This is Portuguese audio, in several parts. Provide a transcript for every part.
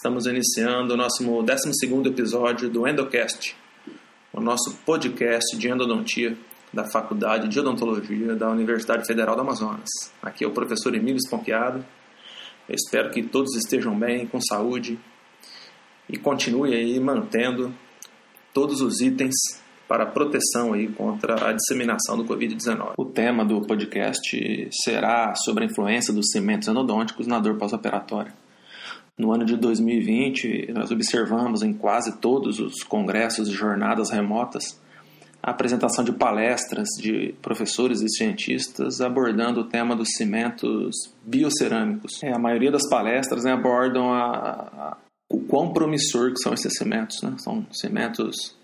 Estamos iniciando o nosso 12 episódio do Endocast, o nosso podcast de endodontia da Faculdade de Odontologia da Universidade Federal do Amazonas. Aqui é o professor Emílio Esponquiado. Espero que todos estejam bem, com saúde e continue aí mantendo todos os itens para proteção aí contra a disseminação do Covid-19. O tema do podcast será sobre a influência dos cimentos endodônticos na dor pós-operatória. No ano de 2020, nós observamos em quase todos os congressos e jornadas remotas a apresentação de palestras de professores e cientistas abordando o tema dos cimentos biocerâmicos. É, a maioria das palestras né, abordam a, a, o quão promissor que são esses cimentos. Né? São cimentos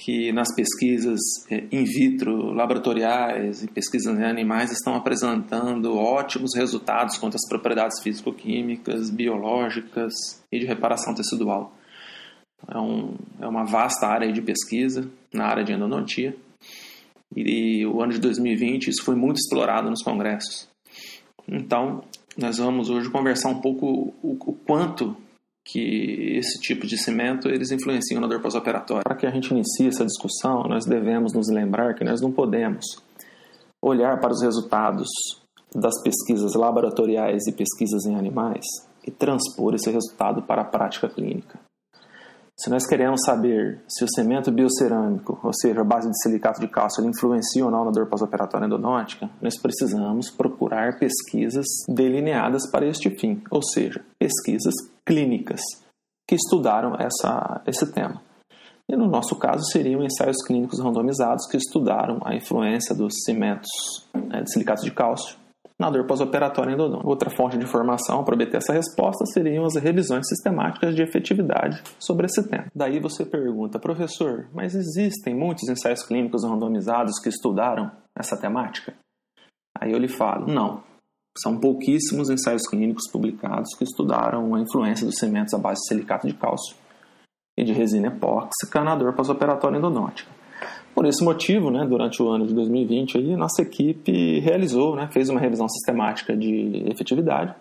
que nas pesquisas é, in vitro, laboratoriais e pesquisas em animais estão apresentando ótimos resultados quanto às propriedades físico-químicas, biológicas e de reparação tecidual. É, um, é uma vasta área de pesquisa na área de endodontia e o ano de 2020 isso foi muito explorado nos congressos. Então, nós vamos hoje conversar um pouco o, o quanto que esse tipo de cimento eles influenciam na dor pós-operatória. Para que a gente inicie essa discussão, nós devemos nos lembrar que nós não podemos olhar para os resultados das pesquisas laboratoriais e pesquisas em animais e transpor esse resultado para a prática clínica. Se nós queremos saber se o cimento biocerâmico, ou seja, a base de silicato de cálcio, influencia ou não na dor pós-operatória endodôntica, nós precisamos procurar pesquisas delineadas para este fim, ou seja, pesquisas clínicas que estudaram essa, esse tema. E no nosso caso seriam ensaios clínicos randomizados que estudaram a influência dos cimentos né, de silicato de cálcio na dor pós-operatória endodôntica. Outra fonte de informação para obter essa resposta seriam as revisões sistemáticas de efetividade sobre esse tema. Daí você pergunta, professor, mas existem muitos ensaios clínicos randomizados que estudaram essa temática? Aí eu lhe falo, não. São pouquíssimos ensaios clínicos publicados que estudaram a influência dos cimentos à base de silicato de cálcio e de resina epóxica na dor pós-operatória endodôntica. Por esse motivo, né, durante o ano de 2020, aí, nossa equipe realizou, né, fez uma revisão sistemática de efetividade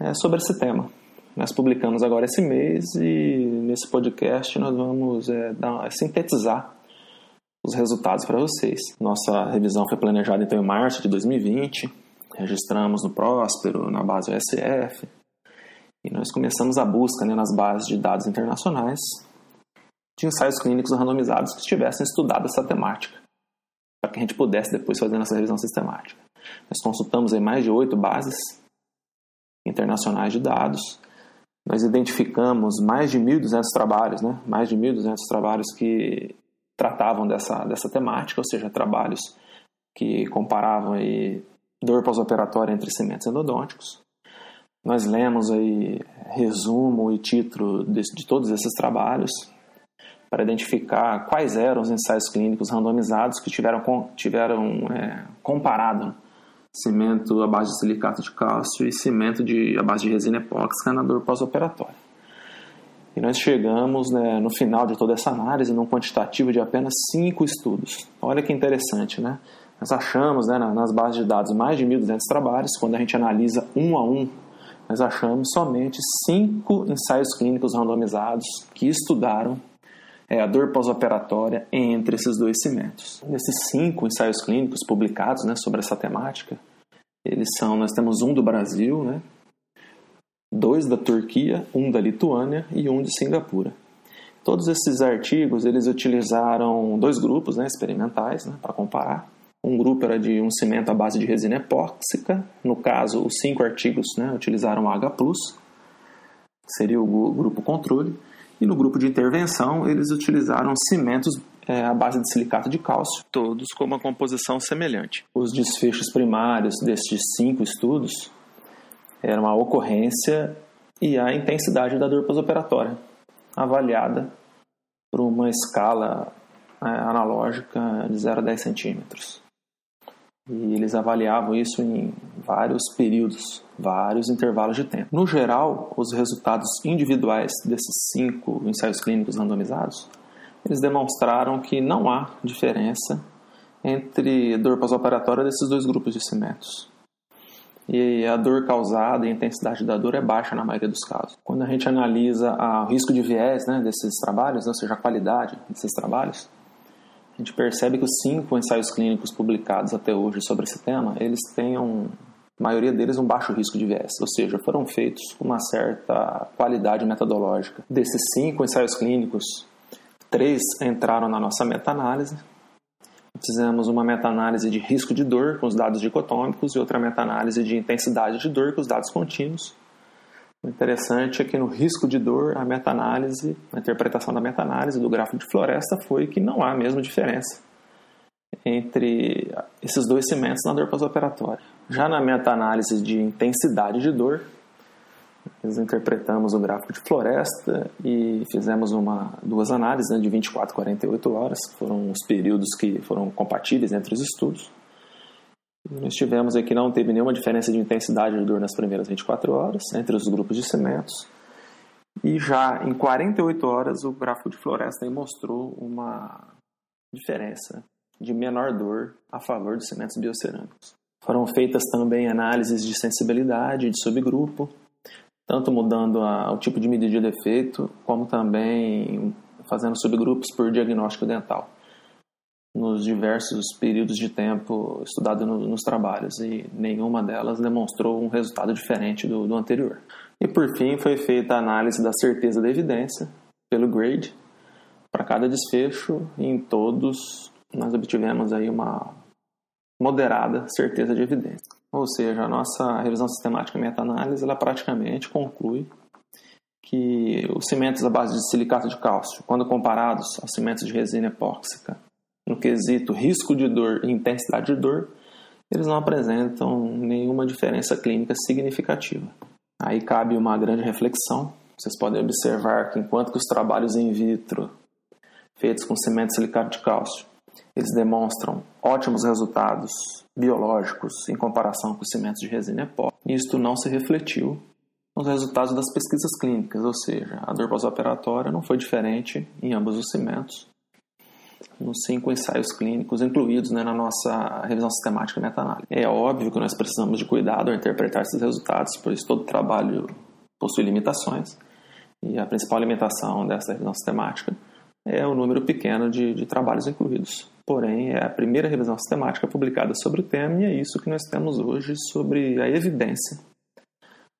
é, sobre esse tema. Nós publicamos agora esse mês e nesse podcast nós vamos é, dar, sintetizar os resultados para vocês. Nossa revisão foi planejada então em março de 2020, registramos no Próspero, na base OSF, e nós começamos a busca né, nas bases de dados internacionais de ensaios clínicos randomizados que tivessem estudado essa temática, para que a gente pudesse depois fazer nossa revisão sistemática. Nós consultamos em mais de oito bases internacionais de dados, nós identificamos mais de 1.200 trabalhos, né? mais de 1.200 trabalhos que tratavam dessa, dessa temática, ou seja, trabalhos que comparavam aí dor pós-operatória entre cimentos endodônticos. Nós lemos aí resumo e título de, de todos esses trabalhos, para identificar quais eram os ensaios clínicos randomizados que tiveram, tiveram é, comparado cimento à base de silicato de cálcio e cimento de, à base de resina epóxica na dor pós-operatória. E nós chegamos né, no final de toda essa análise num quantitativo de apenas cinco estudos. Olha que interessante, né? Nós achamos né, nas bases de dados mais de 1.200 trabalhos, quando a gente analisa um a um, nós achamos somente cinco ensaios clínicos randomizados que estudaram é a dor pós-operatória entre esses dois cimentos. Desses cinco ensaios clínicos publicados né, sobre essa temática, eles são, nós temos um do Brasil, né, dois da Turquia, um da Lituânia e um de Singapura. Todos esses artigos eles utilizaram dois grupos né, experimentais né, para comparar. Um grupo era de um cimento à base de resina epóxica, no caso, os cinco artigos né, utilizaram H+, seria o grupo controle, e no grupo de intervenção, eles utilizaram cimentos é, à base de silicato de cálcio, todos com uma composição semelhante. Os desfechos primários destes cinco estudos eram a ocorrência e a intensidade da dor pós-operatória, avaliada por uma escala é, analógica de 0 a 10 centímetros. E eles avaliavam isso em vários períodos, vários intervalos de tempo. No geral, os resultados individuais desses cinco ensaios clínicos randomizados, eles demonstraram que não há diferença entre dor pós-operatória desses dois grupos de cimentos. e a dor causada e a intensidade da dor é baixa na maioria dos casos. Quando a gente analisa o risco de viés né, desses trabalhos, ou seja, a qualidade desses trabalhos, a gente percebe que os cinco ensaios clínicos publicados até hoje sobre esse tema, eles têm a maioria deles um baixo risco de viés, ou seja, foram feitos com uma certa qualidade metodológica. Desses cinco ensaios clínicos, três entraram na nossa meta-análise. Fizemos uma meta-análise de risco de dor com os dados dicotômicos e outra meta-análise de intensidade de dor com os dados contínuos. O interessante é que no risco de dor, a meta-análise, a interpretação da meta-análise do gráfico de floresta foi que não há a mesma diferença entre esses dois cimentos na dor pós-operatória. Já na meta-análise de intensidade de dor, nós interpretamos o gráfico de floresta e fizemos uma, duas análises né, de 24 e 48 horas, que foram os períodos que foram compatíveis entre os estudos. Nós tivemos aqui não teve nenhuma diferença de intensidade de dor nas primeiras 24 horas entre os grupos de cimentos. E já em 48 horas o gráfico de floresta mostrou uma diferença de menor dor a favor dos cimentos biocerâmicos. Foram feitas também análises de sensibilidade de subgrupo, tanto mudando a, o tipo de medida de efeito, como também fazendo subgrupos por diagnóstico dental nos diversos períodos de tempo estudado no, nos trabalhos e nenhuma delas demonstrou um resultado diferente do, do anterior. E por fim foi feita a análise da certeza da evidência pelo GRADE para cada desfecho e em todos nós obtivemos aí uma moderada certeza de evidência. Ou seja, a nossa revisão sistemática meta-análise ela praticamente conclui que os cimentos à base de silicato de cálcio, quando comparados aos cimentos de resina epóxica, no quesito risco de dor e intensidade de dor, eles não apresentam nenhuma diferença clínica significativa. Aí cabe uma grande reflexão. Vocês podem observar que enquanto que os trabalhos in vitro feitos com cimento silicato de cálcio, eles demonstram ótimos resultados biológicos em comparação com os cimentos de resina epó. Isto não se refletiu nos resultados das pesquisas clínicas, ou seja, a dor pós-operatória não foi diferente em ambos os cimentos nos cinco ensaios clínicos incluídos né, na nossa revisão sistemática meta-análise. É óbvio que nós precisamos de cuidado ao interpretar esses resultados, pois todo trabalho possui limitações, e a principal limitação dessa revisão sistemática é o número pequeno de, de trabalhos incluídos. Porém, é a primeira revisão sistemática publicada sobre o tema e é isso que nós temos hoje sobre a evidência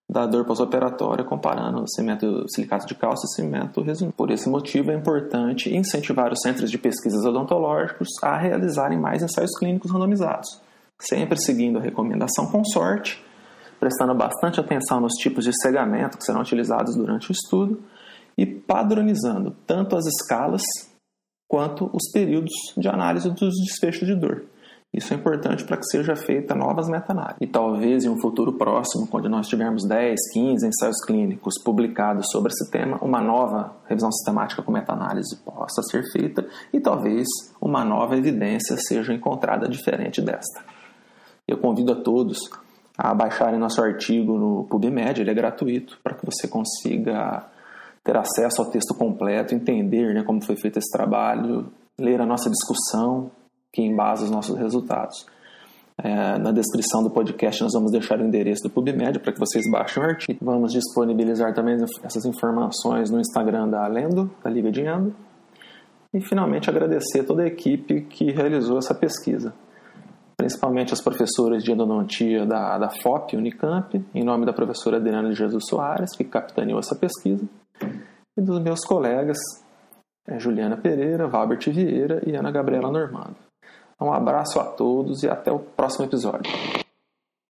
da dor pós-operatória comparando cimento silicato de cálcio e cimento resinoso. Por esse motivo é importante incentivar os centros de pesquisas odontológicos a realizarem mais ensaios clínicos randomizados, sempre seguindo a recomendação consorte, prestando bastante atenção nos tipos de cegamento que serão utilizados durante o estudo e padronizando tanto as escalas quanto os períodos de análise dos desfechos de dor. Isso é importante para que seja feita novas meta-análises. E talvez em um futuro próximo, quando nós tivermos 10, 15 ensaios clínicos publicados sobre esse tema, uma nova revisão sistemática com meta-análise possa ser feita e talvez uma nova evidência seja encontrada diferente desta. Eu convido a todos a baixarem nosso artigo no PubMed, ele é gratuito, para que você consiga ter acesso ao texto completo, entender né, como foi feito esse trabalho, ler a nossa discussão que embasa os nossos resultados. É, na descrição do podcast nós vamos deixar o endereço do PubMed para que vocês baixem o artigo. Vamos disponibilizar também essas informações no Instagram da Lendo, da Liga de Endo. E finalmente agradecer toda a equipe que realizou essa pesquisa, principalmente as professoras de endodontia da, da FOP Unicamp, em nome da professora Adriana de Jesus Soares, que capitaneou essa pesquisa, e dos meus colegas é, Juliana Pereira, Valbert Vieira e Ana Gabriela Normando. Um abraço a todos e até o próximo episódio.